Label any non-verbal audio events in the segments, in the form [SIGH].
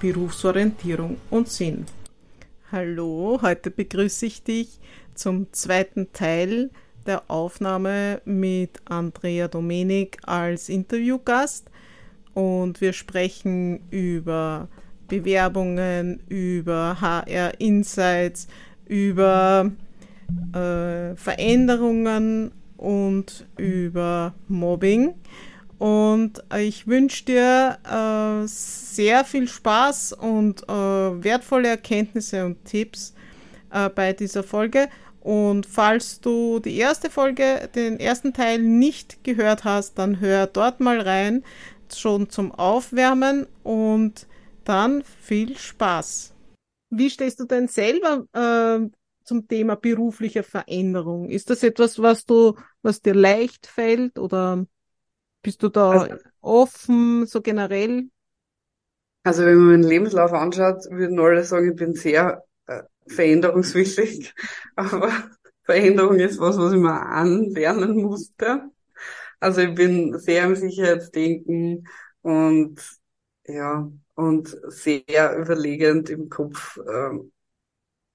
Berufsorientierung und Sinn. Hallo, heute begrüße ich dich zum zweiten Teil der Aufnahme mit Andrea Domenik als Interviewgast und wir sprechen über Bewerbungen, über HR Insights, über äh, Veränderungen und über Mobbing. Und ich wünsche dir äh, sehr viel Spaß und äh, wertvolle Erkenntnisse und Tipps äh, bei dieser Folge. Und falls du die erste Folge, den ersten Teil nicht gehört hast, dann hör dort mal rein, schon zum Aufwärmen und dann viel Spaß. Wie stehst du denn selber äh, zum Thema berufliche Veränderung? Ist das etwas, was du, was dir leicht fällt oder bist du da also, offen, so generell? Also wenn man meinen Lebenslauf anschaut, würden alle sagen, ich bin sehr äh, veränderungswillig. [LAUGHS] Aber Veränderung ist was, was ich mal anlernen musste. Also ich bin sehr im Sicherheitsdenken und ja, und sehr überlegend im Kopf, äh,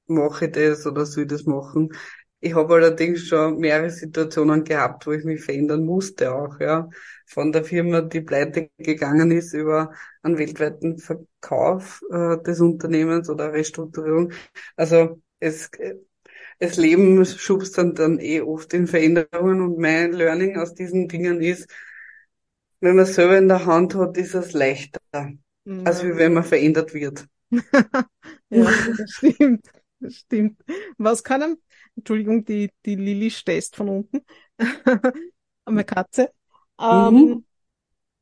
mache ich das oder soll ich das machen. Ich habe allerdings schon mehrere Situationen gehabt, wo ich mich verändern musste auch, ja. Von der Firma, die pleite gegangen ist, über einen weltweiten Verkauf äh, des Unternehmens oder Restrukturierung. Also es, das Leben schubst dann, dann eh oft in Veränderungen und mein Learning aus diesen Dingen ist, wenn man selber in der Hand hat, ist es leichter, ja. als wenn man verändert wird. [LAUGHS] ja, das stimmt. Das stimmt. Was kann einem, Entschuldigung, die, die Lilly stößt von unten. [LAUGHS] Meine Katze. Ähm,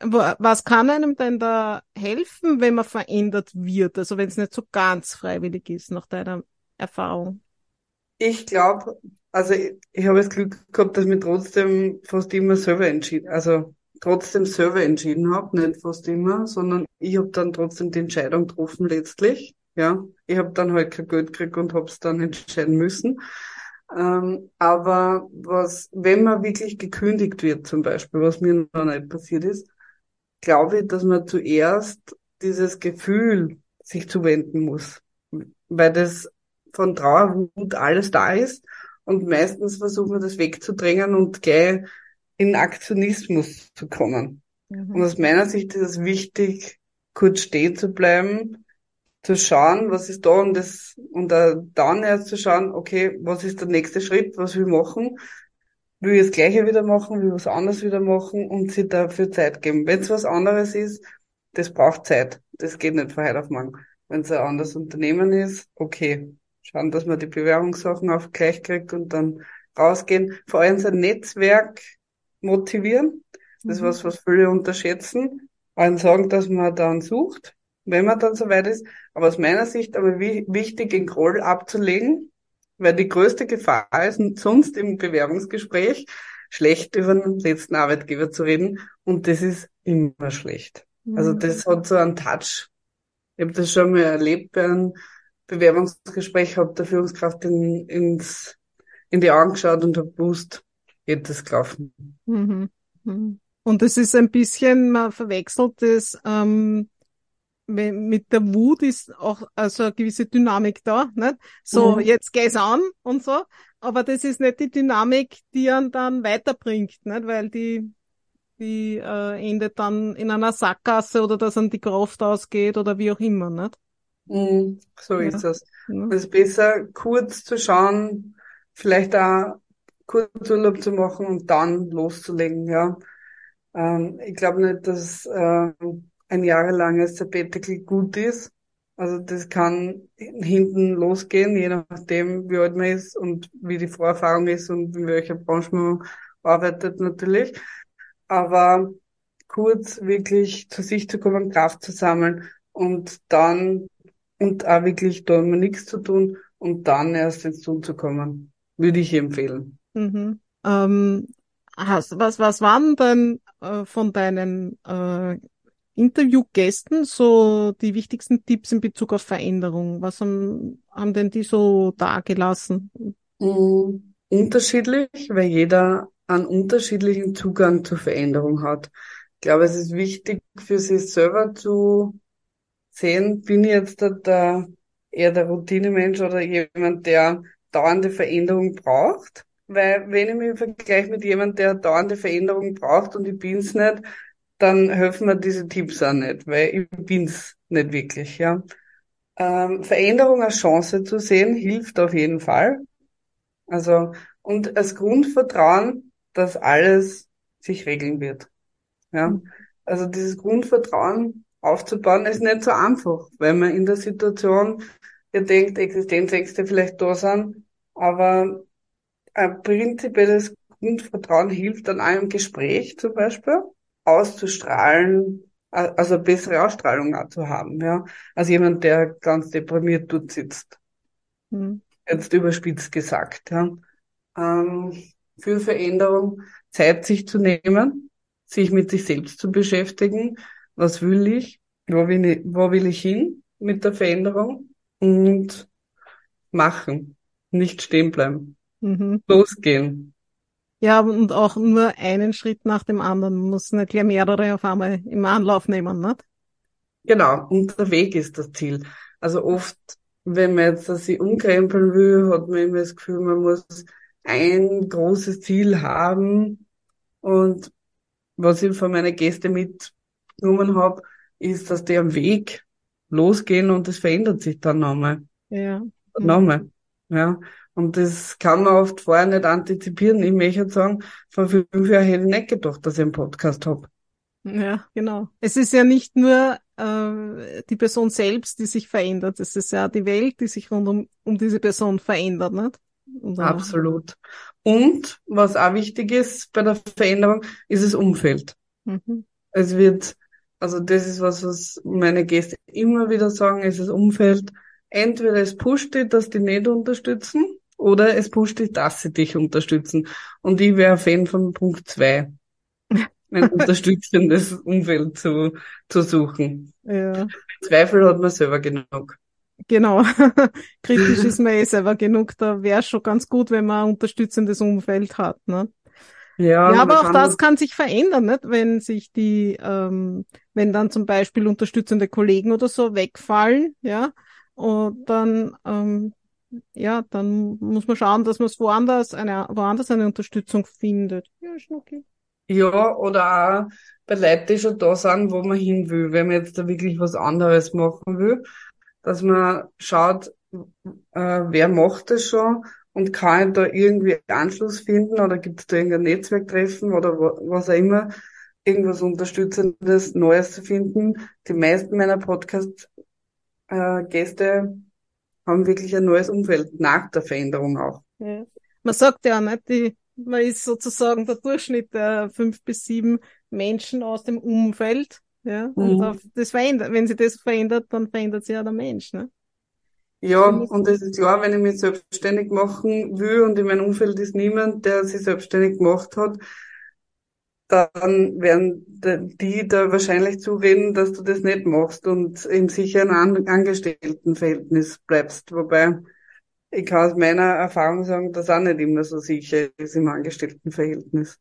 mhm. was kann einem denn da helfen, wenn man verändert wird? Also wenn es nicht so ganz freiwillig ist, nach deiner Erfahrung? Ich glaube, also ich, ich habe das Glück gehabt, dass ich mich trotzdem fast immer selber entschieden, also trotzdem selber entschieden habe, nicht fast immer, sondern ich habe dann trotzdem die Entscheidung getroffen letztlich. Ja, ich habe dann halt kein Geld gekriegt und habe es dann entscheiden müssen. Ähm, aber was, wenn man wirklich gekündigt wird, zum Beispiel, was mir noch nicht passiert ist, glaube ich, dass man zuerst dieses Gefühl sich zuwenden muss, weil das von Trauer, Wut alles da ist und meistens versucht man das wegzudrängen und gleich in Aktionismus zu kommen. Mhm. Und aus meiner Sicht ist es wichtig, kurz stehen zu bleiben, zu schauen, was ist da und das, und dann erst zu schauen, okay, was ist der nächste Schritt, was will ich machen? Will ich das Gleiche wieder machen, will ich was anderes wieder machen und sich dafür Zeit geben. Wenn es was anderes ist, das braucht Zeit. Das geht nicht von heute auf morgen. Wenn es ein anderes Unternehmen ist, okay. Schauen, dass man die Bewerbungssachen auf gleich kriegt und dann rausgehen. Vor allem sein Netzwerk motivieren. Das ist mhm. was, was viele unterschätzen. Allen sagen, dass man dann sucht wenn man dann soweit ist. Aber aus meiner Sicht aber wichtig, den Groll abzulegen, weil die größte Gefahr ist sonst im Bewerbungsgespräch schlecht über den letzten Arbeitgeber zu reden und das ist immer schlecht. Also mhm. das hat so einen Touch. Ich habe das schon mal erlebt bei einem Bewerbungsgespräch, habe der Führungskraft in, ins, in die Augen geschaut und habe gewusst, geht das gelaufen. Mhm. mhm. Und es ist ein bisschen, man verwechselt das ähm, mit der Wut ist auch also eine gewisse Dynamik da, nicht? So, mhm. jetzt geh's an und so. Aber das ist nicht die Dynamik, die einen dann weiterbringt, nicht? Weil die, die äh, endet dann in einer Sackgasse oder dass an die Kraft ausgeht oder wie auch immer, nicht? Mhm, so ja. ist das. Ja. Es ist besser, kurz zu schauen, vielleicht auch kurz Urlaub zu machen und dann loszulegen, ja. Ähm, ich glaube nicht, dass äh, ein jahrelanges Sabbatical gut ist. Also das kann hinten losgehen, je nachdem, wie alt man ist und wie die Vorerfahrung ist und in welcher Branche man arbeitet natürlich. Aber kurz wirklich zu sich zu kommen, Kraft zu sammeln und dann und auch wirklich da immer nichts zu tun und dann erst ins Tun zu kommen. Würde ich empfehlen. Mhm. Ähm, was, was waren denn äh, von deinen äh, Interviewgästen so die wichtigsten Tipps in Bezug auf Veränderung? Was haben, haben denn die so dargelassen? Mhm. Unterschiedlich, weil jeder einen unterschiedlichen Zugang zur Veränderung hat. Ich glaube, es ist wichtig für sich selber zu sehen, bin ich jetzt der, eher der Routinemensch oder jemand, der dauernde Veränderung braucht. Weil wenn ich mich vergleiche mit jemandem, der dauernde Veränderung braucht und ich bin's nicht, dann helfen mir diese Tipps auch nicht, weil ich bin's nicht wirklich, ja. Ähm, Veränderung als Chance zu sehen, hilft auf jeden Fall. Also, und als Grundvertrauen, dass alles sich regeln wird. Ja. Also dieses Grundvertrauen aufzubauen ist nicht so einfach, weil man in der Situation ihr denkt, Existenzängste vielleicht da sind, aber ein prinzipielles Grundvertrauen hilft dann im Gespräch zum Beispiel auszustrahlen, also bessere Ausstrahlung auch zu haben, ja, als jemand, der ganz deprimiert dort sitzt. Mhm. Jetzt überspitzt gesagt, ja. Ähm, für Veränderung Zeit sich zu nehmen, sich mit sich selbst zu beschäftigen, was will ich, wo will ich, wo will ich hin mit der Veränderung und machen, nicht stehen bleiben, mhm. losgehen. Ja, und auch nur einen Schritt nach dem anderen. Man muss nicht gleich mehrere auf einmal im Anlauf nehmen, nicht? Genau, und der Weg ist das Ziel. Also oft, wenn man jetzt sich umkrempeln will, hat man immer das Gefühl, man muss ein großes Ziel haben. Und was ich von meinen Gästen mitgenommen habe, ist, dass die am Weg losgehen und es verändert sich dann nochmal. Ja. Nochmal. Ja. Und das kann man oft vorher nicht antizipieren. Ich möchte sagen, vor fünf Jahren hätte ich nicht gedacht, dass ich einen Podcast habe. Ja, genau. Es ist ja nicht nur äh, die Person selbst, die sich verändert. Es ist ja die Welt, die sich rund um, um diese Person verändert, nicht? Und Absolut. Und was auch wichtig ist bei der Veränderung, ist das Umfeld. Mhm. Es wird also das ist was, was meine Gäste immer wieder sagen, ist das Umfeld. Entweder es pusht dich, dass die nicht unterstützen, oder es pusht dich, dass sie dich unterstützen. Und ich wäre Fan von Punkt zwei, [LAUGHS] ein unterstützendes Umfeld zu, zu suchen. Ja. Zweifel hat man selber genug. Genau. [LAUGHS] Kritisch ist man eh selber genug. Da wäre schon ganz gut, wenn man ein unterstützendes Umfeld hat. Ne? Ja, ja aber auch das kann sich verändern, nicht? wenn sich die, ähm, wenn dann zum Beispiel unterstützende Kollegen oder so wegfallen, ja, und dann, ähm, ja, dann muss man schauen, dass man es woanders eine, woanders eine Unterstützung findet. Ja, Schnucki. Ja, oder auch bei Leuten, die schon da sind, wo man hin will, wenn man jetzt da wirklich was anderes machen will, dass man schaut, äh, wer macht das schon und kann ich da irgendwie Anschluss finden oder gibt es da irgendein Netzwerktreffen oder was auch immer, irgendwas Unterstützendes, Neues zu finden. Die meisten meiner Podcast-Gäste äh, haben wirklich ein neues Umfeld nach der Veränderung auch. Ja. Man sagt ja nicht, die, man ist sozusagen der Durchschnitt der fünf bis sieben Menschen aus dem Umfeld. Ja, und mhm. das verändert, wenn sich das verändert, dann verändert sich ja der Mensch. Ne? Ja, und es ist klar, wenn ich mich selbstständig machen will und in meinem Umfeld ist niemand, der sich selbstständig gemacht hat, dann werden die da wahrscheinlich zureden, dass du das nicht machst und im sicheren Angestelltenverhältnis bleibst. Wobei ich kann aus meiner Erfahrung sagen, dass auch nicht immer so sicher ist im Angestelltenverhältnis.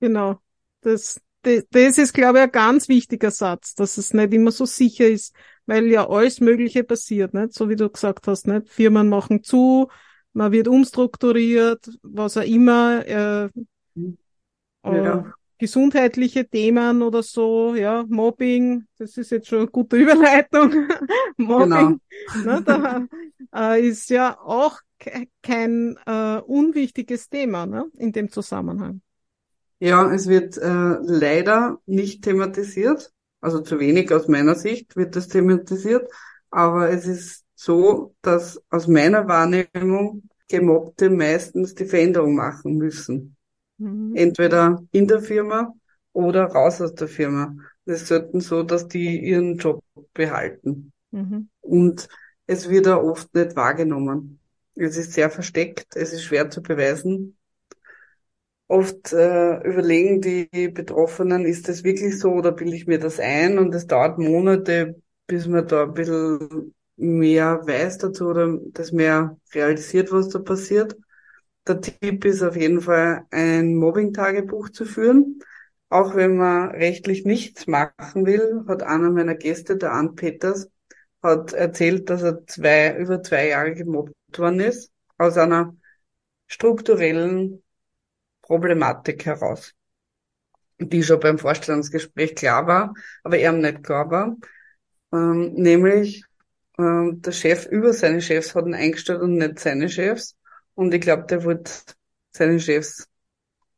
Genau. Das, das, das ist, glaube ich, ein ganz wichtiger Satz, dass es nicht immer so sicher ist, weil ja alles Mögliche passiert, nicht? So wie du gesagt hast, nicht? Firmen machen zu, man wird umstrukturiert, was auch immer, äh, ja. äh, gesundheitliche Themen oder so, ja, Mobbing, das ist jetzt schon eine gute [LAUGHS] Überleitung. Mobbing, genau. ne, da, äh, ist ja auch kein äh, unwichtiges Thema ne, in dem Zusammenhang. Ja, es wird äh, leider nicht thematisiert also zu wenig aus meiner Sicht wird das thematisiert, aber es ist so, dass aus meiner Wahrnehmung Gemobbte meistens die Veränderung machen müssen. Mhm. Entweder in der Firma oder raus aus der Firma. Es ist selten so, dass die ihren Job behalten. Mhm. Und es wird auch oft nicht wahrgenommen. Es ist sehr versteckt, es ist schwer zu beweisen. Oft äh, überlegen die Betroffenen, ist das wirklich so oder bilde ich mir das ein? Und es dauert Monate, bis man da ein bisschen mehr weiß dazu oder das mehr realisiert, was da passiert. Der Tipp ist auf jeden Fall, ein Mobbing-Tagebuch zu führen. Auch wenn man rechtlich nichts machen will, hat einer meiner Gäste, der Ann Peters, hat erzählt, dass er zwei, über zwei Jahre gemobbt worden ist, aus einer strukturellen Problematik heraus, die schon beim Vorstellungsgespräch klar war, aber er nicht klar war, ähm, nämlich ähm, der Chef über seine Chefs hat ihn eingestellt und nicht seine Chefs. Und ich glaube, der wollte seine Chefs,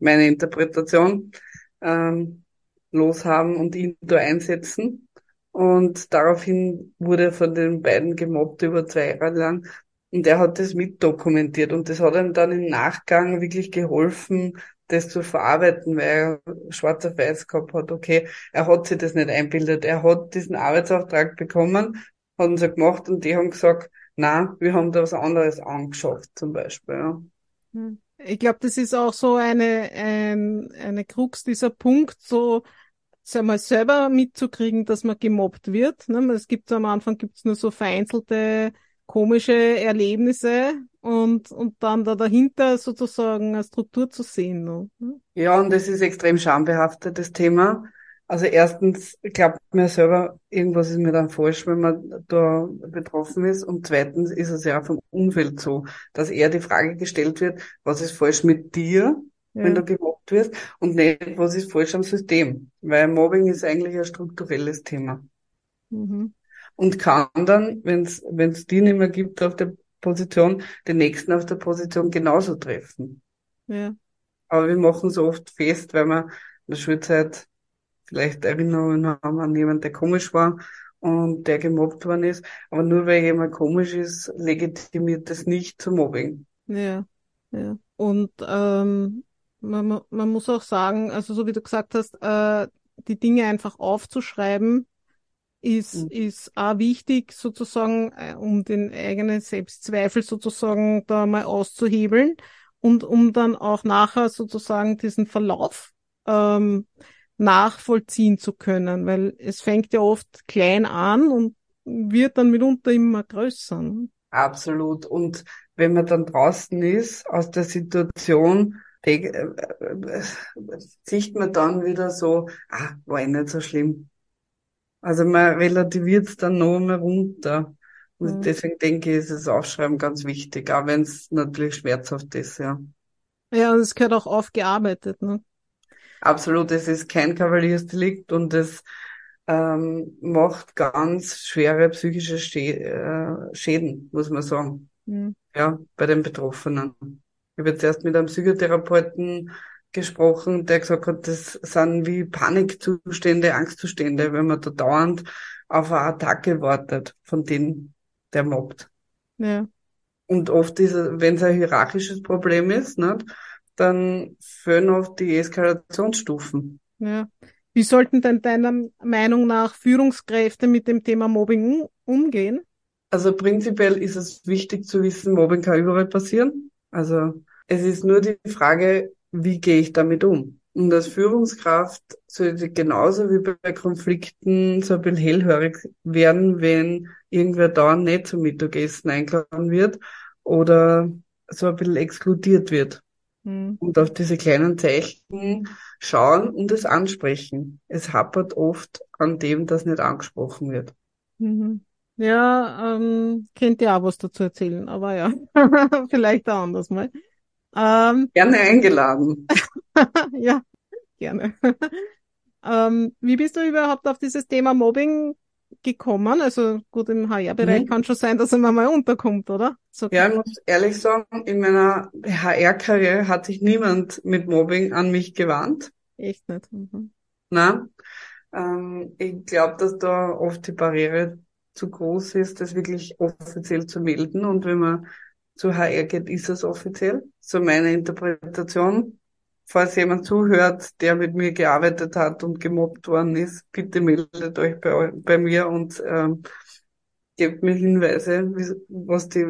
meine Interpretation, ähm, loshaben und ihn da einsetzen. Und daraufhin wurde er von den beiden gemobbt über zwei Jahre lang. Und er hat das mitdokumentiert und das hat ihm dann im Nachgang wirklich geholfen, das zu verarbeiten, weil er schwarz auf weiß gehabt hat, okay, er hat sich das nicht einbildet. Er hat diesen Arbeitsauftrag bekommen, hat uns so gemacht und die haben gesagt, na, wir haben da was anderes angeschafft, zum Beispiel. Ja. Hm. Ich glaube, das ist auch so eine, ein, eine Krux, dieser Punkt, so sag mal, selber mitzukriegen, dass man gemobbt wird. Ne? Es gibt am Anfang gibt's nur so vereinzelte komische Erlebnisse und, und dann da dahinter sozusagen eine Struktur zu sehen. Ne? Ja, und das ist extrem schambehaftetes Thema. Also erstens glaubt mir selber, irgendwas ist mir dann falsch, wenn man da betroffen ist. Und zweitens ist es ja vom Umfeld so, dass eher die Frage gestellt wird, was ist falsch mit dir, ja. wenn du gemobbt wirst, und nicht, was ist falsch am System. Weil Mobbing ist eigentlich ein strukturelles Thema. Mhm. Und kann dann, wenn es es die nicht mehr gibt auf der Position, den nächsten auf der Position genauso treffen. Ja. Aber wir machen so oft fest, weil wir in der Schulzeit vielleicht Erinnerungen haben an jemanden, der komisch war und der gemobbt worden ist. Aber nur weil jemand komisch ist, legitimiert das nicht zum Mobbing. Ja, ja. Und ähm, man, man muss auch sagen, also so wie du gesagt hast, äh, die Dinge einfach aufzuschreiben, ist, mhm. ist auch wichtig, sozusagen, äh, um den eigenen Selbstzweifel sozusagen da mal auszuhebeln und um dann auch nachher sozusagen diesen Verlauf ähm, nachvollziehen zu können, weil es fängt ja oft klein an und wird dann mitunter immer größer. Ne? Absolut. Und wenn man dann draußen ist aus der Situation, äh, äh, sieht man dann wieder so, ah, war eh nicht so schlimm. Also man relativiert es dann noch mal runter. Und mhm. deswegen denke ich, ist das Aufschreiben ganz wichtig, auch wenn es natürlich schmerzhaft ist, ja. Ja, und es gehört auch aufgearbeitet, ne? Absolut, es ist kein Kavaliersdelikt und es ähm, macht ganz schwere psychische äh, Schäden, muss man sagen. Mhm. Ja, bei den Betroffenen. Ich habe jetzt erst mit einem Psychotherapeuten gesprochen, der gesagt hat, das sind wie Panikzustände, Angstzustände, wenn man da dauernd auf eine Attacke wartet, von denen der mobbt. Ja. Und oft ist, wenn es ein hierarchisches Problem ist, nicht, dann führen oft die Eskalationsstufen. Ja. Wie sollten denn deiner Meinung nach Führungskräfte mit dem Thema Mobbing umgehen? Also prinzipiell ist es wichtig zu wissen, Mobbing kann überall passieren. Also es ist nur die Frage, wie gehe ich damit um? Und als Führungskraft sollte genauso wie bei Konflikten so ein bisschen hellhörig werden, wenn irgendwer da nicht zum Mittagessen eingeladen wird oder so ein bisschen exkludiert wird. Mhm. Und auf diese kleinen Zeichen schauen und es ansprechen. Es hapert oft an dem, das nicht angesprochen wird. Mhm. Ja, ähm, könnt ihr auch was dazu erzählen, aber ja, [LAUGHS] vielleicht auch anders mal. Ähm, gerne eingeladen. [LAUGHS] ja, gerne. [LAUGHS] ähm, wie bist du überhaupt auf dieses Thema Mobbing gekommen? Also gut, im HR-Bereich mhm. kann schon sein, dass er mal unterkommt, oder? So ja, ich muss ehrlich sagen, in meiner HR-Karriere hat sich niemand mit Mobbing an mich gewarnt. Echt nicht. Mhm. Na, ähm, ich glaube, dass da oft die Barriere zu groß ist, das wirklich offiziell zu melden. Und wenn man zu HR geht, ist es offiziell. So meine Interpretation falls jemand zuhört, der mit mir gearbeitet hat und gemobbt worden ist, bitte meldet euch bei, bei mir und ähm, gebt mir Hinweise, was die,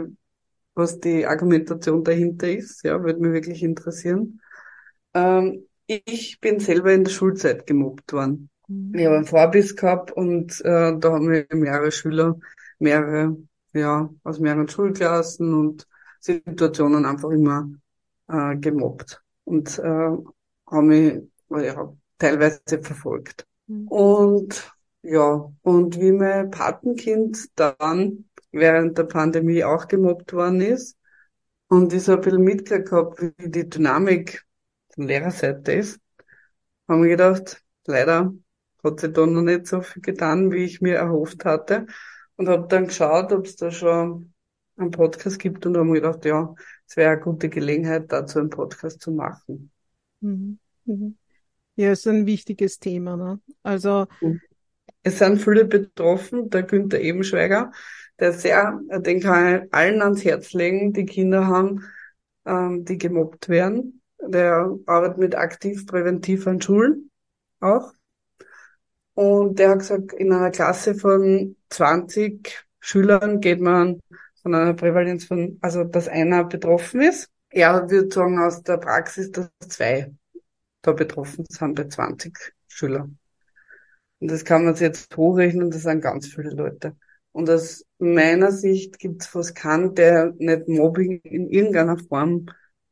was die Argumentation dahinter ist. Ja, würde mich wirklich interessieren. Ähm, ich bin selber in der Schulzeit gemobbt worden. Mhm. Ich habe einen Vorbiss gehabt und äh, da haben wir mehrere Schüler, mehrere, ja, aus mehreren Schulklassen und Situationen einfach immer äh, gemobbt und äh, haben mich ja, teilweise verfolgt. Mhm. Und ja, und wie mein Patenkind dann während der Pandemie auch gemobbt worden ist und ich so ein bisschen mitgekriegt gehabt, wie die Dynamik von Lehrerseite ist, haben wir gedacht, leider hat sich da noch nicht so viel getan, wie ich mir erhofft hatte. Und habe dann geschaut, ob es da schon einen Podcast gibt und habe mir gedacht, ja, es wäre eine gute Gelegenheit, dazu einen Podcast zu machen. Mhm. Mhm. Ja, ist ein wichtiges Thema. Ne? Also mhm. es sind viele betroffen. Der Günther Ebenschweiger, der sehr, den kann ich allen ans Herz legen, die Kinder haben, ähm, die gemobbt werden. Der arbeitet mit aktiv präventiv an Schulen auch. Und der hat gesagt, in einer Klasse von 20 Schülern geht man von einer Prävalenz von, also dass einer betroffen ist. Er würde sagen aus der Praxis, dass zwei da betroffen sind bei 20 Schülern. Und das kann man sich jetzt hochrechnen, das sind ganz viele Leute. Und aus meiner Sicht gibt es fast keinen, der nicht Mobbing in irgendeiner Form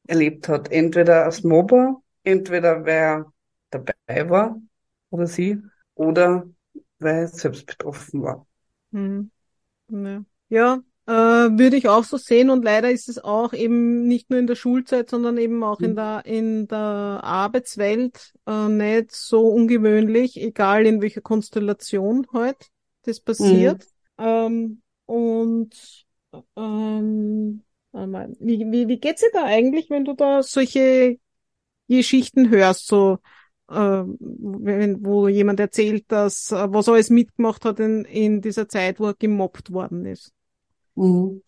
erlebt hat. Entweder als Mobber, entweder wer dabei war oder sie, oder weil er selbst betroffen war. Hm. Ja, ja äh, würde ich auch so sehen und leider ist es auch eben nicht nur in der Schulzeit, sondern eben auch in hm. der in der Arbeitswelt äh, nicht so ungewöhnlich, egal in welcher Konstellation heute das passiert. Mhm. Ähm, und ähm, wie, wie, wie geht's dir da eigentlich, wenn du da solche Geschichten hörst, so äh, wenn, wo jemand erzählt, dass äh, was er alles mitgemacht hat in, in dieser Zeit, wo er gemobbt worden ist. Mhm.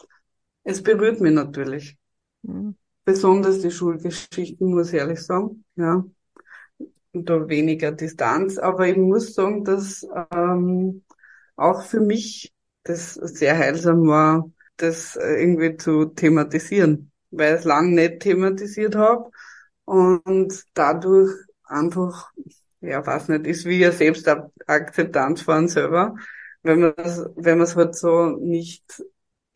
Es berührt mich natürlich. Mhm. Besonders die Schulgeschichten, muss ich ehrlich sagen. Ja. Und da weniger Distanz. Aber ich muss sagen, dass ähm, auch für mich das sehr heilsam war, das irgendwie zu thematisieren, weil ich es lange nicht thematisiert habe und dadurch einfach, ja, weiß nicht, ist wie eine Selbstakzeptanz von selber, wenn man es, wenn man es halt so nicht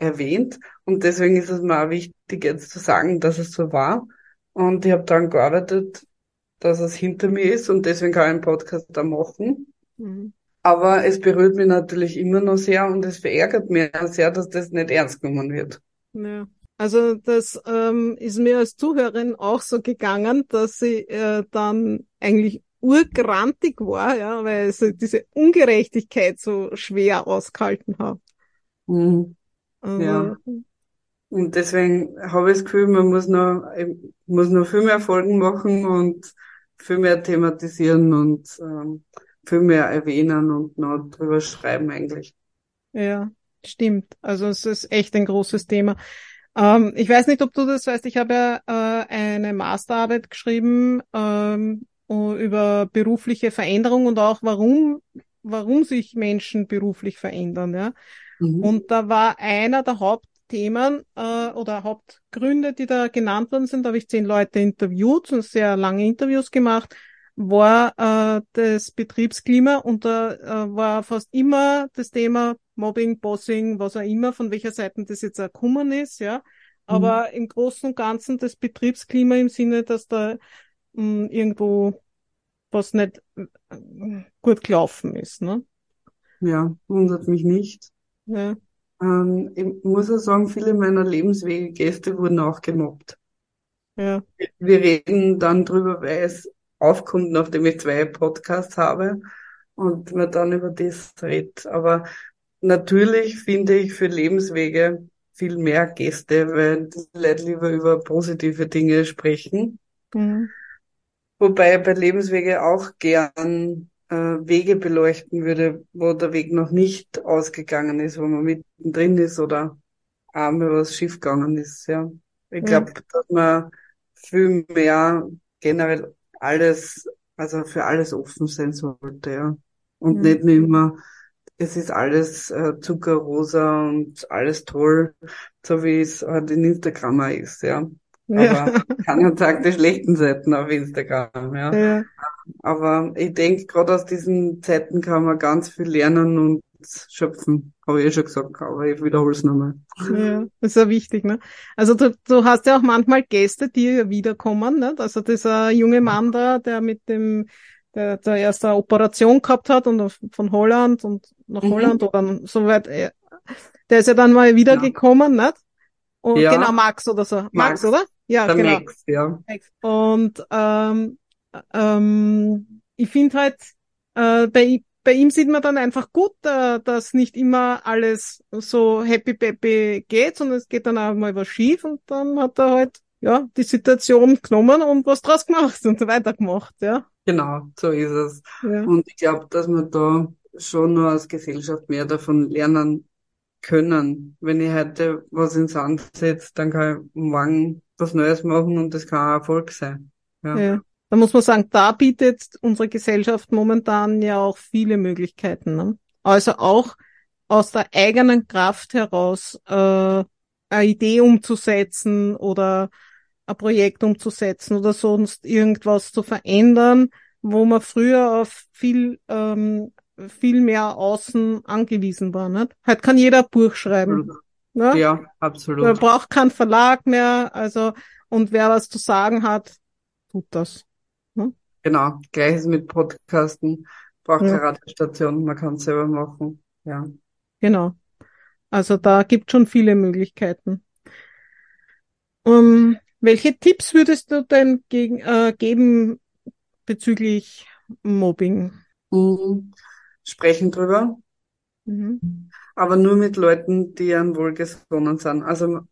erwähnt. Und deswegen ist es mir auch wichtig, jetzt zu sagen, dass es so war. Und ich habe daran gearbeitet, dass es hinter mir ist und deswegen kann ich einen Podcast da machen. Mhm. Aber es berührt mich natürlich immer noch sehr und es verärgert mich sehr, dass das nicht ernst genommen wird. Ja. Also das ähm, ist mir als Zuhörerin auch so gegangen, dass sie äh, dann eigentlich urgrantig war, ja, weil sie diese Ungerechtigkeit so schwer ausgehalten hat. Mhm. Ja. Und deswegen habe ich das Gefühl, man muss noch, muss noch viel mehr Folgen machen und viel mehr thematisieren und ähm, viel mehr erwähnen und noch drüber schreiben eigentlich. Ja, stimmt. Also es ist echt ein großes Thema. Ähm, ich weiß nicht, ob du das weißt. Ich habe ja äh, eine Masterarbeit geschrieben ähm, über berufliche Veränderung und auch warum, warum sich Menschen beruflich verändern. Ja? Mhm. Und da war einer der Hauptthemen äh, oder Hauptgründe, die da genannt worden sind, da habe ich zehn Leute interviewt und sehr lange Interviews gemacht war äh, das Betriebsklima und da äh, war fast immer das Thema Mobbing, Bossing, was auch immer, von welcher Seite das jetzt auch gekommen ist, ja. Aber mhm. im Großen und Ganzen das Betriebsklima im Sinne, dass da mh, hm, irgendwo was nicht äh, gut gelaufen ist, ne? Ja, wundert mich nicht. Ja. Ähm, ich muss auch sagen, viele meiner Lebenswege-Gäste wurden auch gemobbt. Ja. Wir reden dann drüber, weil es aufkommt, nachdem ich zwei Podcasts habe und man dann über das redet. Aber natürlich finde ich für Lebenswege viel mehr Gäste, weil die Leute lieber über positive Dinge sprechen. Mhm. Wobei bei Lebenswege auch gern äh, Wege beleuchten würde, wo der Weg noch nicht ausgegangen ist, wo man mittendrin ist oder einmal was schief gegangen ist. Ja, ich glaube, mhm. dass man viel mehr generell alles, also für alles offen sein sollte, ja. Und mhm. nicht nur immer es ist alles äh, zuckerrosa und alles toll, so wie es halt in Instagram ist, ja. Ja. Aber keiner sagt die schlechten Seiten auf Instagram, ja. Ja. Aber ich denke, gerade aus diesen Zeiten kann man ganz viel lernen und schöpfen. Habe ich eh schon gesagt, aber ich wiederhole es nochmal. Ja, das ist ja wichtig, ne? Also du, du hast ja auch manchmal Gäste, die ja wiederkommen, ne? Also dieser junge Mann da, der mit dem, der, der erst eine Operation gehabt hat und von Holland und nach Mhm. Holland oder so weit, äh, der ist ja dann mal wiedergekommen, nicht? Und Ja. genau, Max oder so. Max, Max. oder? Ja, Der genau. Max, ja. Und ähm, ähm, ich finde halt, äh, bei, bei ihm sieht man dann einfach gut, äh, dass nicht immer alles so happy peppy geht, sondern es geht dann auch mal was schief und dann hat er halt ja die Situation genommen und was draus gemacht und so weiter gemacht, ja. Genau, so ist es. Ja, Und ich glaube, dass wir da schon nur als Gesellschaft mehr davon lernen können. Wenn ich heute was ins Sand setze, dann kann ich morgen was Neues machen und das kann auch Erfolg sein. Ja. ja. Da muss man sagen, da bietet unsere Gesellschaft momentan ja auch viele Möglichkeiten. Ne? Also auch aus der eigenen Kraft heraus äh, eine Idee umzusetzen oder ein Projekt umzusetzen oder sonst irgendwas zu verändern, wo man früher auf viel ähm, viel mehr außen angewiesen war. Nicht? Heute kann jeder ein Buch schreiben. Ne? Ja, Man absolut. braucht keinen Verlag mehr, also und wer was zu sagen hat, tut das. Genau. Gleiches mit Podcasten. Braucht Ja. keine Radiostation, man kann es selber machen. Ja. Genau. Also da gibt schon viele Möglichkeiten. Ähm, welche Tipps würdest du denn gegen, äh, geben bezüglich Mobbing? Mhm. Sprechen drüber, Mhm. aber nur mit Leuten, die an wohlgesonnen sind. Also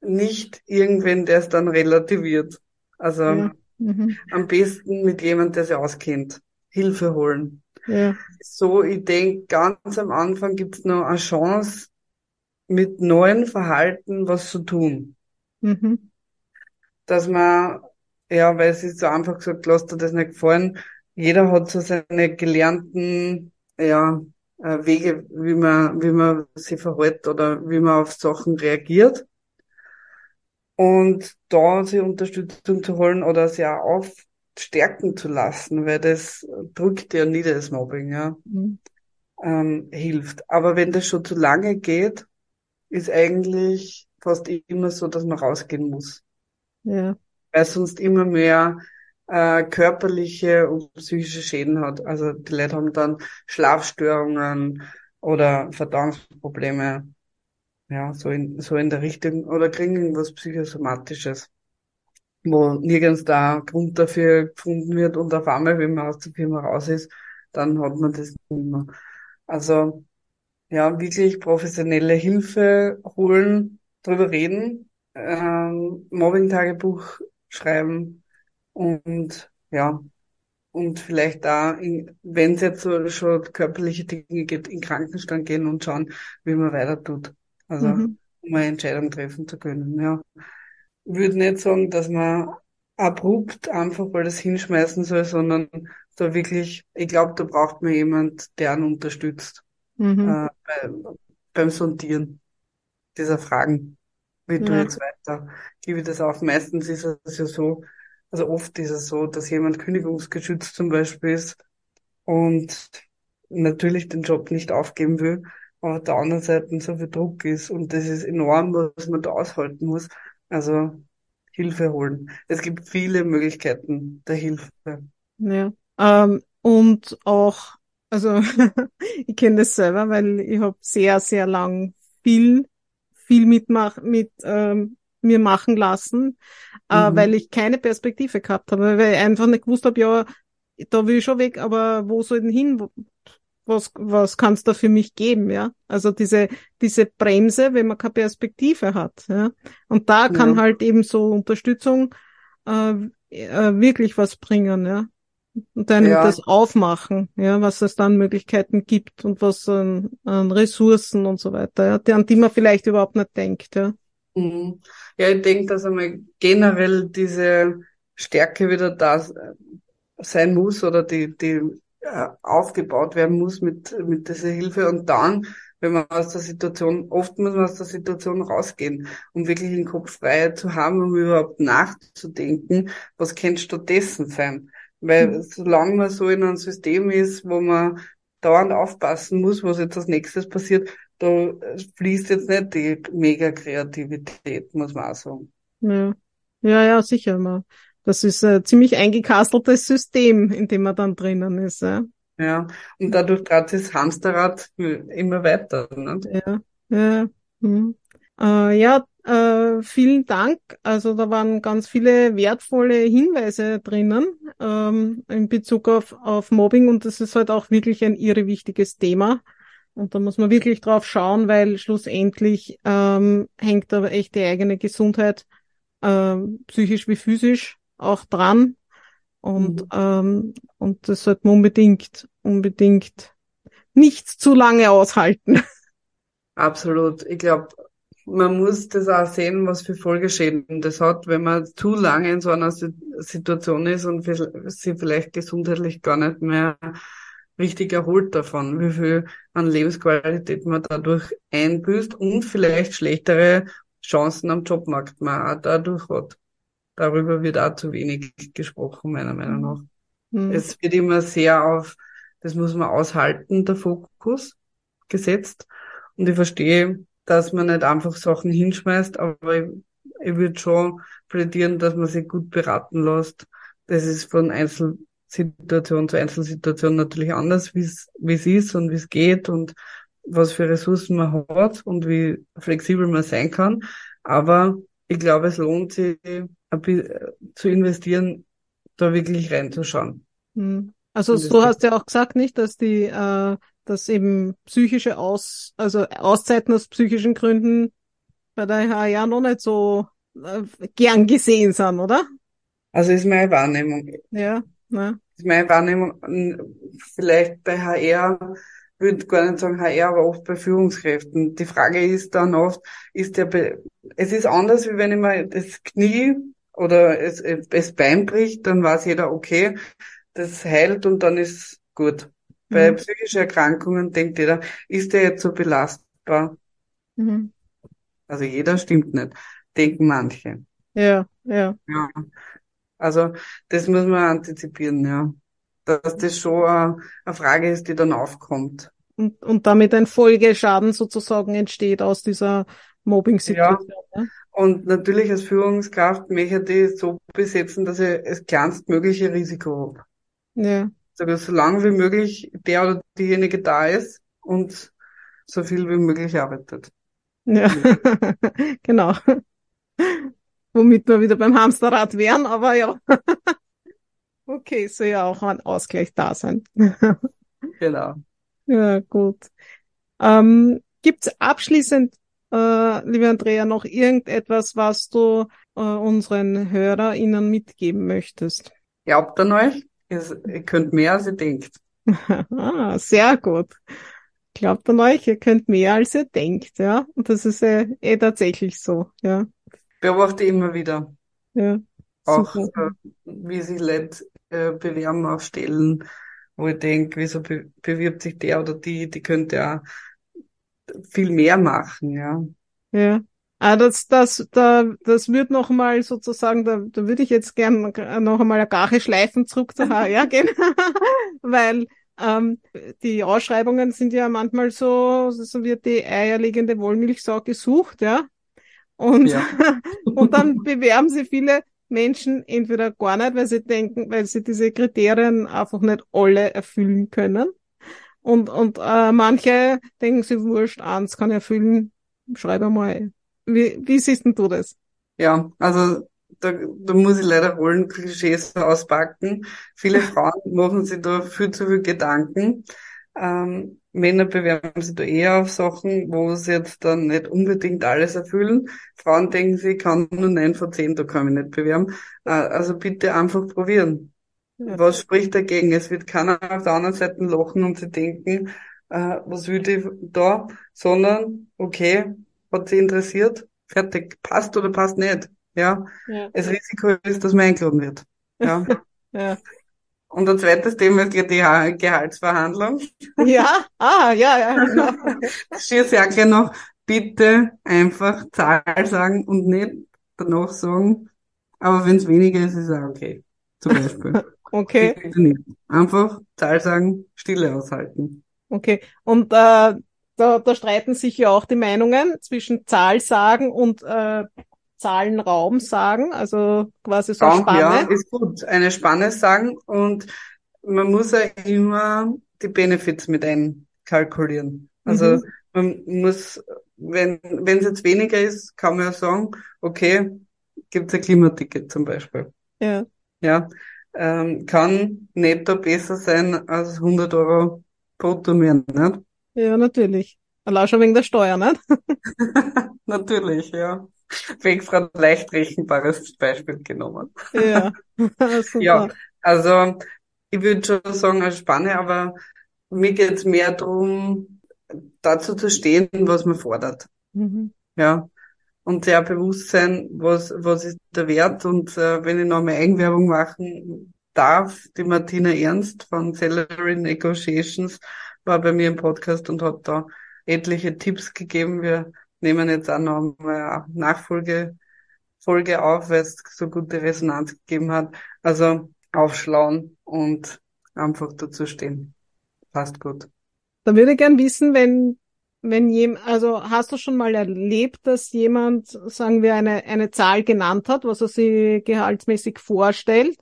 nicht irgendwen, der es dann relativiert. Also Ja. Mhm. am besten mit jemandem, der sich auskennt. Hilfe holen. Ja. So, ich denke, ganz am Anfang gibt's noch eine Chance, mit neuen Verhalten was zu tun. Mhm. Dass man, ja, weil es ist so einfach gesagt, lass dir das nicht gefallen. Jeder hat so seine gelernten, ja, äh, Wege, wie man, wie man sich verhält oder wie man auf Sachen reagiert. Und da sich Unterstützung zu holen oder sich auch aufstärken zu lassen, weil das drückt ja nieder, das Mobbing, ja. Mhm. ähm, hilft. Aber wenn das schon zu lange geht, ist eigentlich fast immer so, dass man rausgehen muss. Ja. Weil sonst immer mehr äh, körperliche und psychische Schäden hat. Also die Leute haben dann Schlafstörungen oder Verdauungsprobleme. Ja, so in, so in der Richtung. Oder kriegen irgendwas Psychosomatisches, wo nirgends da Grund dafür gefunden wird und auf einmal, wenn man aus der Firma raus ist, dann hat man das nicht mehr. Also ja, wirklich professionelle Hilfe holen, drüber reden, ähm, Mobbing-Tagebuch schreiben und ja, und vielleicht da, wenn es jetzt so schon körperliche Dinge geht, in Krankenstand gehen und schauen, wie man weiter tut. Also Mhm. um eine Entscheidung treffen zu können. Ja, ich würde nicht sagen, dass man abrupt einfach alles hinschmeißen soll, sondern da wirklich, ich glaube, da braucht man jemand, der einen unterstützt Mhm. äh, bei, beim Sondieren dieser Fragen. Wie Ja. jetzt weiter? Gebe ich das auf? Meistens ist es ja so, also oft ist es so, dass jemand kündigungsgeschützt zum Beispiel ist und natürlich den Job nicht aufgeben will, aber auf der anderen Seite so viel Druck ist und das ist enorm, was man da aushalten muss. Also Hilfe holen. Es gibt viele Möglichkeiten der Hilfe. Ja. Ähm, und auch, also [LAUGHS] ich kenne das selber, weil ich habe sehr, sehr lang viel, viel mitmach, mit ähm, mir machen lassen, äh, Mhm. weil ich keine Perspektive gehabt habe, weil ich einfach nicht gewusst habe, ja, da will ich schon weg, aber wo soll ich denn hin? Was, was kann es da für mich geben, ja? Also diese, diese Bremse, wenn man keine Perspektive hat, ja? Und da kann Ja. halt eben so Unterstützung äh, äh, wirklich was bringen, ja? Und dann Ja. das aufmachen, ja, was es dann Möglichkeiten gibt und was an, an Ressourcen und so weiter, ja, die, an die man vielleicht überhaupt nicht denkt, ja. Mhm. Ja, ich denke, dass einmal generell diese Stärke wieder da sein muss oder die, die äh, aufgebaut werden muss mit, mit dieser Hilfe. Und dann, wenn man aus der Situation, oft muss man aus der Situation rausgehen, um wirklich den Kopf frei zu haben, um überhaupt nachzudenken, was könnte stattdessen sein. Weil mhm. solange man so in einem System ist, wo man dauernd aufpassen muss, was jetzt als nächstes passiert, da fließt jetzt nicht die mega Kreativität, muss man auch sagen. Ja, ja, ja sicher. Das ist ein ziemlich eingekasteltes System, in dem man dann drinnen ist. Ja, ja. und dadurch gerade das Hamsterrad immer weiter. Nicht? Ja, ja. Hm. Äh, ja, äh, vielen Dank. Also da waren ganz viele wertvolle Hinweise drinnen ähm, in Bezug auf, auf Mobbing und das ist halt auch wirklich ein irre wichtiges Thema. Und da muss man wirklich drauf schauen, weil schlussendlich ähm, hängt da echt die eigene Gesundheit ähm, psychisch wie physisch auch dran. Und, mhm. ähm, und das sollte man unbedingt, unbedingt nicht zu lange aushalten. [LAUGHS] Absolut. Ich glaube, man muss das auch sehen, was für Folgeschäden das hat, wenn man zu lange in so einer Situation ist und sie vielleicht gesundheitlich gar nicht mehr richtig erholt davon, wie viel an Lebensqualität man dadurch einbüßt und vielleicht schlechtere Chancen am Jobmarkt man auch dadurch hat. Darüber wird auch zu wenig gesprochen, meiner Meinung nach. Mhm. Es wird immer sehr auf, das muss man aushalten, der Fokus gesetzt. Und ich verstehe, dass man nicht einfach Sachen hinschmeißt, aber ich, ich würde schon plädieren, dass man sich gut beraten lässt. Das ist von Einzelsituation zu Einzelsituation natürlich anders, wie es wie es ist und wie es geht und was für Ressourcen man hat und wie flexibel man sein kann. Aber ich glaube, es lohnt sich zu investieren, da wirklich reinzuschauen. Hm. Also du hast ja auch gesagt, nicht, dass die äh, dass eben psychische Aus, also Auszeiten aus psychischen Gründen bei der HR noch nicht so äh, gern gesehen sind, oder? Also ist meine Wahrnehmung. Ja, ne? Ist meine Wahrnehmung, vielleicht bei HR, würde gar nicht sagen HR, aber oft bei Führungskräften. Die Frage ist dann oft, ist der, Be es ist anders, wie wenn ich mal das Knie oder es, es Bein bricht, dann weiß jeder, okay, das heilt und dann ist gut. Bei mhm. psychischen Erkrankungen denkt jeder, ist der jetzt so belastbar? Mhm. Also jeder stimmt nicht, denken manche. Ja, ja. Ja. Also das muss man antizipieren, ja. Dass das schon eine, eine Frage ist, die dann aufkommt. Und, und damit ein Folgeschaden sozusagen entsteht aus dieser Mobbing-Situation. Ja. ja. Und natürlich als Führungskraft möchte ich so besetzen, dass ich das kleinstmögliche Risiko habe. Ja sage, so lang wie möglich der oder diejenige da ist und so viel wie möglich arbeitet. Ja, [LAUGHS] genau. Womit wir wieder beim Hamsterrad wären, aber ja. [LAUGHS] okay, soll ja auch ein Ausgleich da sein. [LAUGHS] genau. Ja, gut. Ähm, Gibt es abschließend, äh, liebe Andrea, noch irgendetwas, was du äh, unseren HörerInnen mitgeben möchtest? Glaubt an euch, Ihr könnt mehr, als ihr denkt. [LAUGHS] ah, sehr gut. Glaubt an euch, ihr könnt mehr, als ihr denkt, ja. Und das ist äh, eh tatsächlich so, ja. Beobachte immer wieder. Ja. Auch äh, wie sich Leute äh, bewerben auf Stellen, wo ich denke, wieso be bewirbt sich der oder die, die könnte ja viel mehr machen, ja. Ja. Ah, das, das, da, das wird noch mal sozusagen, da, da würde ich jetzt gern noch einmal eine Gache schleifen zurück zu HR gehen, [LAUGHS] weil ähm, die Ausschreibungen sind ja manchmal so, so wird die eierlegende Wollmilchsau gesucht, ja. Und, ja. [LAUGHS] und dann bewerben sie viele Menschen entweder gar nicht, weil sie denken, weil sie diese Kriterien einfach nicht alle erfüllen können. Und, und äh, manche denken sie wurscht, eins kann erfüllen, schreibe mal wie, wie siehst denn du das? Ja, also da, da muss ich leider Rollenklischees auspacken. Viele [LAUGHS] Frauen machen sich da viel zu viel Gedanken. Ähm, Männer bewerben sich da eher auf Sachen, wo sie jetzt dann nicht unbedingt alles erfüllen. Frauen denken sich, ich kann nur neun von zehn, da kann ich nicht bewerben. Äh, also bitte einfach probieren. Was spricht dagegen? Es wird keiner auf der anderen Seite lachen und sie denken, äh, was will ich da, sondern okay, hat sie interessiert, fertig, passt oder passt nicht. Ja. ja. Das Risiko ist, dass man eingeladen wird. Ja. [LAUGHS] ja. Und ein zweites Thema ist die Gehaltsverhandlung. Ja, ah, ja, ja, [LAUGHS] genau. Schier sehr gleich noch, bitte einfach Zahl sagen und nicht danach sagen, aber wenn es weniger ist, ist auch okay. Zum Beispiel. [LAUGHS] Okay. Einfach Zahl sagen, Stille aushalten. okay. Und äh, da, da streiten sich ja auch die Meinungen zwischen Zahl sagen und äh, Zahlenraum sagen, also quasi so Raum, ja, Spanne. ist gut. Eine Spanne sagen und man muss ja immer die Benefits mit einkalkulieren. Also Mhm. man muss, wenn wenn es jetzt weniger ist, kann man ja sagen, okay, gibt's ein Klimaticket zum Beispiel. Ja, Ja, ähm, kann netto besser sein als 100 Euro brutto mehr, nicht? ja, natürlich. Allein schon wegen der Steuer, nicht? [LAUGHS] Natürlich, ja. Extra leicht rechenbares Beispiel genommen. Ja, [LAUGHS] [LAUGHS] Ja, also ich würde schon sagen eine Spanne, aber mir geht's mehr darum, dazu zu stehen, was man fordert. Mhm. Ja. Und sehr bewusst sein, was, was ist der Wert. Und äh, wenn ich noch mal Eigenwerbung machen darf, die Martina Ernst von Salary Negotiations war bei mir im Podcast und hat da etliche Tipps gegeben. Wir nehmen jetzt auch noch eine Nachfolge Folge auf, weil es so gute Resonanz gegeben hat. Also aufschlauen und einfach dazu stehen. Passt gut. Da würde ich gern wissen, wenn, wenn jemand, also hast du schon mal erlebt, dass jemand, sagen wir, eine, eine Zahl genannt hat, was er sich gehaltsmäßig vorstellt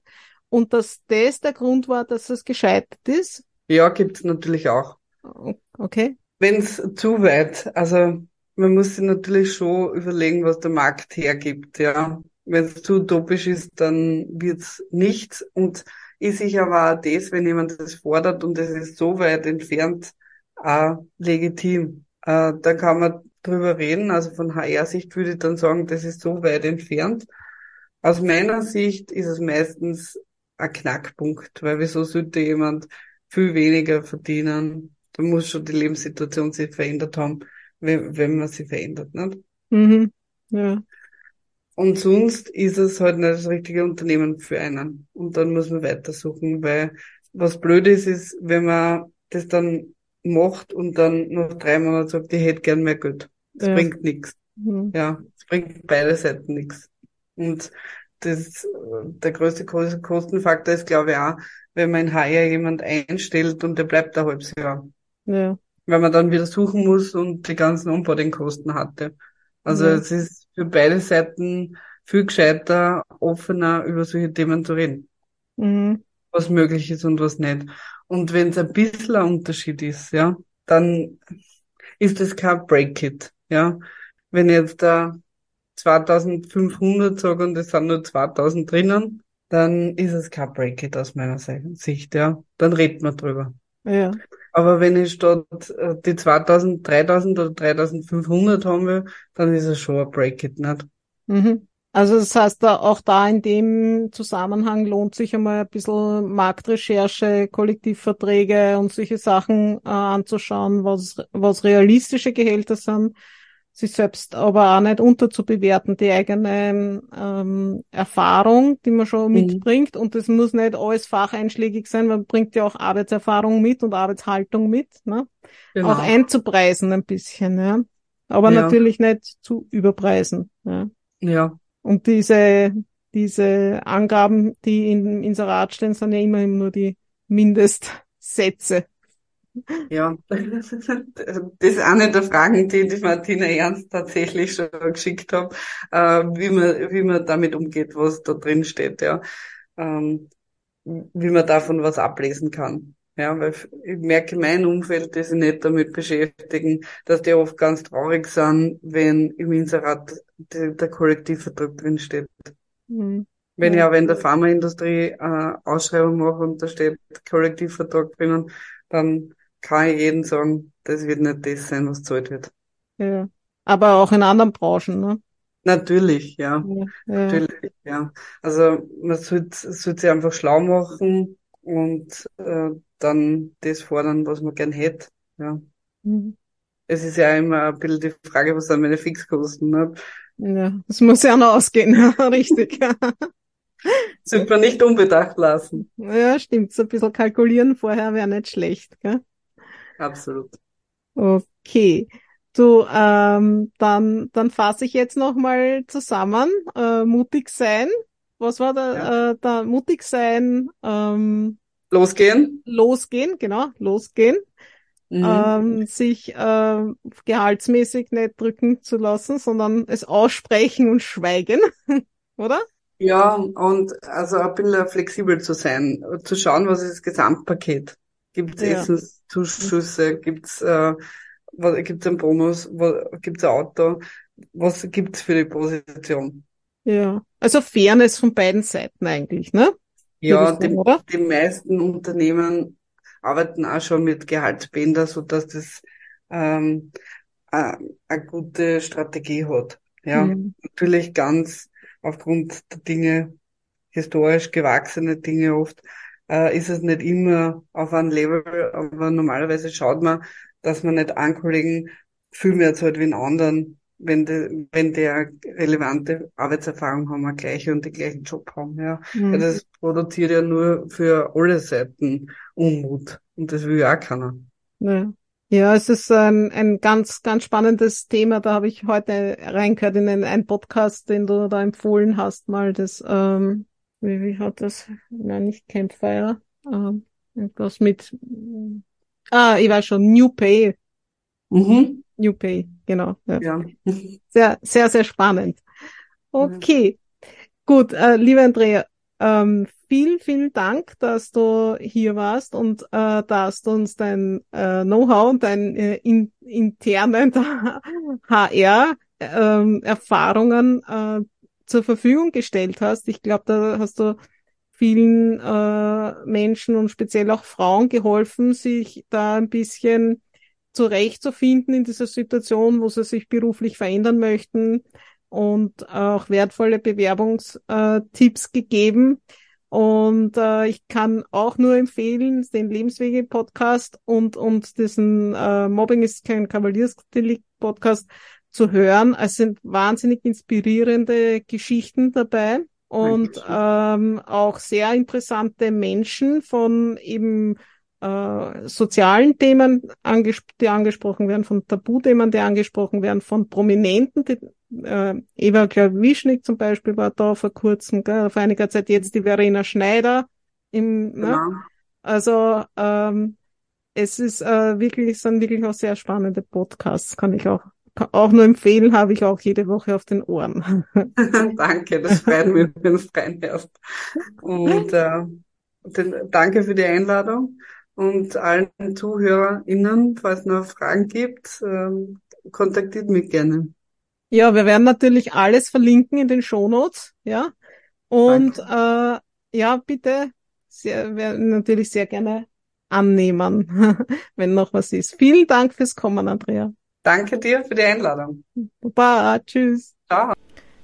und dass das der Grund war, dass es gescheitert ist? Ja, gibt's natürlich auch. Okay. Wenn es zu weit, also man muss sich natürlich schon überlegen, was der Markt hergibt, ja. Wenn es zu utopisch ist, dann wird's nichts. Und ist sich aber auch das, wenn jemand das fordert und es ist so weit entfernt, auch legitim. Äh, da kann man drüber reden. Also von HR-Sicht würde ich dann sagen, das ist so weit entfernt. Aus meiner Sicht ist es meistens ein Knackpunkt, weil wieso sollte jemand viel weniger verdienen? Da muss schon die Lebenssituation sich verändert haben, wenn, wenn man sie verändert, nicht? Mhm. Ja. Und sonst ist es halt nicht das richtige Unternehmen für einen. Und dann muss man weitersuchen, weil was blöd ist, ist, wenn man das dann macht und dann nach drei Monaten sagt, ich hätte gern mehr Geld. Das Ja. bringt nichts. Mhm. Ja, es bringt beide Seiten nichts. Und das, der größte Ko- Kostenfaktor ist, glaube ich, auch, wenn man in HR jemand einstellt und der bleibt ein halbes Jahr. Ja. Weil man dann wieder suchen muss und die ganzen Onboarding-Kosten hatte. Also Ja. es ist für beide Seiten viel gescheiter, offener über solche Themen zu reden. Mhm. Was möglich ist und was nicht. Und wenn es ein bisschen ein Unterschied ist, ja, dann ist es kein Break-It, ja. Wenn ich jetzt da 2500 sage und es sind nur 2000 drinnen, dann ist es kein Break-It aus meiner Sicht, ja. Dann redet man drüber. Ja. Aber wenn ich statt äh, die 2000, 3000 oder 3500 haben will, dann ist es schon ein Break-It, nicht? Mhm. Also das heißt, auch da in dem Zusammenhang lohnt sich einmal ein bisschen Marktrecherche, Kollektivverträge und solche Sachen äh, anzuschauen, was, was realistische Gehälter sind, sich selbst aber auch nicht unterzubewerten, die eigene ähm, Erfahrung, die man schon Mhm. mitbringt. Und das muss nicht alles facheinschlägig sein, man bringt ja auch Arbeitserfahrung mit und Arbeitshaltung mit, ne? Auch einzupreisen ein bisschen, ja. Aber Ja. natürlich nicht zu überpreisen, ja. Ja, Und diese, diese Angaben, die im Inserat stehen, sind ja immer nur die Mindestsätze. ja. Das ist eine der Fragen, die die Martina Ernst tatsächlich schon geschickt hat, äh, wie man, wie man damit umgeht, was da drin steht, ja. Ähm, wie man davon was ablesen kann. Ja, weil ich merke in meinem Umfeld, die sich nicht damit beschäftigen, dass die oft ganz traurig sind, wenn im Inserat die, der Kollektivvertrag drin steht. Mhm. Wenn ich Ja. aber in der Pharmaindustrie äh, Ausschreibung mache und da steht Kollektivvertrag drinnen, dann kann ich jedem sagen, das wird nicht das sein, was zahlt wird. Ja. Aber auch in anderen Branchen, ne? Natürlich, ja. Ja. Ja. Natürlich, ja. Also man sollte, sollte sich einfach schlau machen und äh, dann das fordern, was man gern hätte. Ja. Mhm. Es ist ja immer ein bisschen die Frage, was sind meine Fixkosten, ne? Ja. Das muss ja noch ausgehen, [LAUGHS] ja, richtig. [LAUGHS] [LAUGHS] Sollte man nicht unbedacht lassen. Ja, stimmt. So ein bisschen kalkulieren vorher wäre nicht schlecht, gell? Absolut. Okay. Du, ähm, dann, dann fasse ich jetzt nochmal zusammen. Äh, mutig sein. Was war da? Ja. Äh, da mutig sein, ähm, Losgehen. losgehen, genau, losgehen. Mhm. Ähm, sich äh, gehaltsmäßig nicht drücken zu lassen, sondern es aussprechen und schweigen, [LAUGHS] oder? Ja, und also ein bisschen flexibel zu sein, zu schauen, was ist das Gesamtpaket. Gibt's Ja. Essenszuschüsse, gibt's, äh, was, gibt's einen Bonus, was, gibt's ein Auto, was gibt's für die Position? Ja. Also Fairness von beiden Seiten eigentlich, ne? Ja, ich sagen, die, die meisten Unternehmen arbeiten auch schon mit Gehaltsbänder, so dass das ähm, äh, eine gute Strategie hat. Ja, Ja. natürlich ganz aufgrund der Dinge, historisch gewachsene Dinge oft, äh, ist es nicht immer auf einem Level, aber normalerweise schaut man, dass man nicht einen Kollegen viel mehr zahlt wie einen anderen, wenn die, wenn der relevante Arbeitserfahrung haben, eine gleiche und die gleichen Job haben, ja. Weil Mhm. das produziert ja nur für alle Seiten Unmut. Und das will ja auch keiner. Ja. Ja, es ist ein, ein ganz, ganz spannendes Thema. Da habe ich heute reingehört in einen, einen Podcast, den du da empfohlen hast, mal das, ähm, wie, wie hat das? Nein, nicht Campfire. Ähm, irgendwas mit, ah, ich weiß schon, New Pay. Mhm. New Pay, genau. Ja. Ja. Sehr, sehr, sehr spannend. Okay. Gut, äh, liebe Andrea, ähm, vielen, vielen Dank, dass du hier warst und äh, dass du uns dein äh, Know-how und dein äh, in, internen [LAUGHS] HR-Erfahrungen äh, zur Verfügung gestellt hast. Ich glaube, da hast du vielen äh, Menschen und speziell auch Frauen geholfen, sich da ein bisschen zurechtzufinden in dieser Situation, wo sie sich beruflich verändern möchten und auch wertvolle Bewerbungstipps gegeben. Und äh, ich kann auch nur empfehlen, den Lebenswege-Podcast und, und diesen äh, Mobbing ist kein Kavaliersdelikt-Podcast zu hören. Es sind wahnsinnig inspirierende Geschichten dabei und ähm, auch sehr interessante Menschen von eben äh, sozialen Themen, anges die angesprochen werden, von Tabuthemen, die angesprochen werden, von Prominenten, die, äh, Eva Klawischnik zum Beispiel war da vor kurzem, gell, vor einiger Zeit jetzt die Verena Schneider im, ne? Genau. Also ähm, es ist äh, wirklich, es sind wirklich auch sehr spannende Podcasts, kann ich auch kann auch nur empfehlen, habe ich auch jede Woche auf den Ohren. [LAUGHS] Danke, das freut mich, wenn du es reinhörst. Und äh, den, danke für die Einladung und allen ZuhörerInnen, falls es noch Fragen gibt, ähm, kontaktiert mich gerne. Ja, wir werden natürlich alles verlinken in den Shownotes, ja. Und äh, ja, bitte, sehr, werden natürlich sehr gerne annehmen, [LAUGHS] wenn noch was ist. Vielen Dank fürs Kommen, Andrea. Danke dir für die Einladung. Baba, tschüss. Ciao.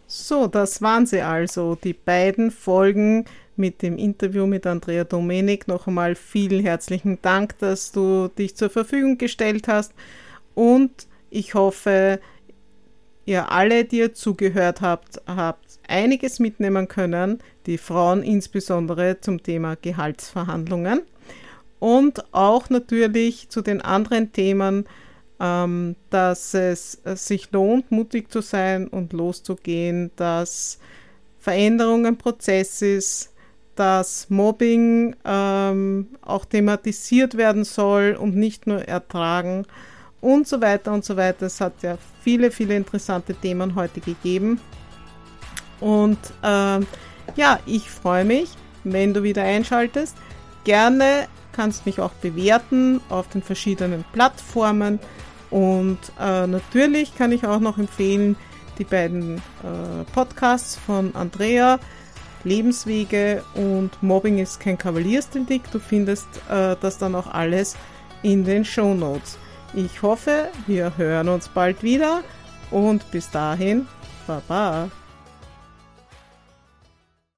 So, das waren sie also, die beiden Folgen mit dem Interview mit Andrea Domenik. Noch einmal vielen herzlichen Dank, dass du dich zur Verfügung gestellt hast. Und ich hoffe, ihr alle, die ihr zugehört habt, habt einiges mitnehmen können, die Frauen insbesondere zum Thema Gehaltsverhandlungen und auch natürlich zu den anderen Themen, ähm, dass es sich lohnt, mutig zu sein und loszugehen, dass Veränderung ein Prozess ist, dass Mobbing ähm, auch thematisiert werden soll und nicht nur ertragen und so weiter und so weiter. Es hat ja viele, viele interessante Themen heute gegeben. Und ähm, ja, ich freue mich, wenn du wieder einschaltest. Gerne kannst mich auch bewerten auf den verschiedenen Plattformen. Und äh, natürlich kann ich auch noch empfehlen, die beiden äh, Podcasts von Andrea, Lebenswege und Mobbing ist kein Kavaliersdelikt. Du findest äh, das dann auch alles in den Show Notes. Ich hoffe, wir hören uns bald wieder und bis dahin, Baba.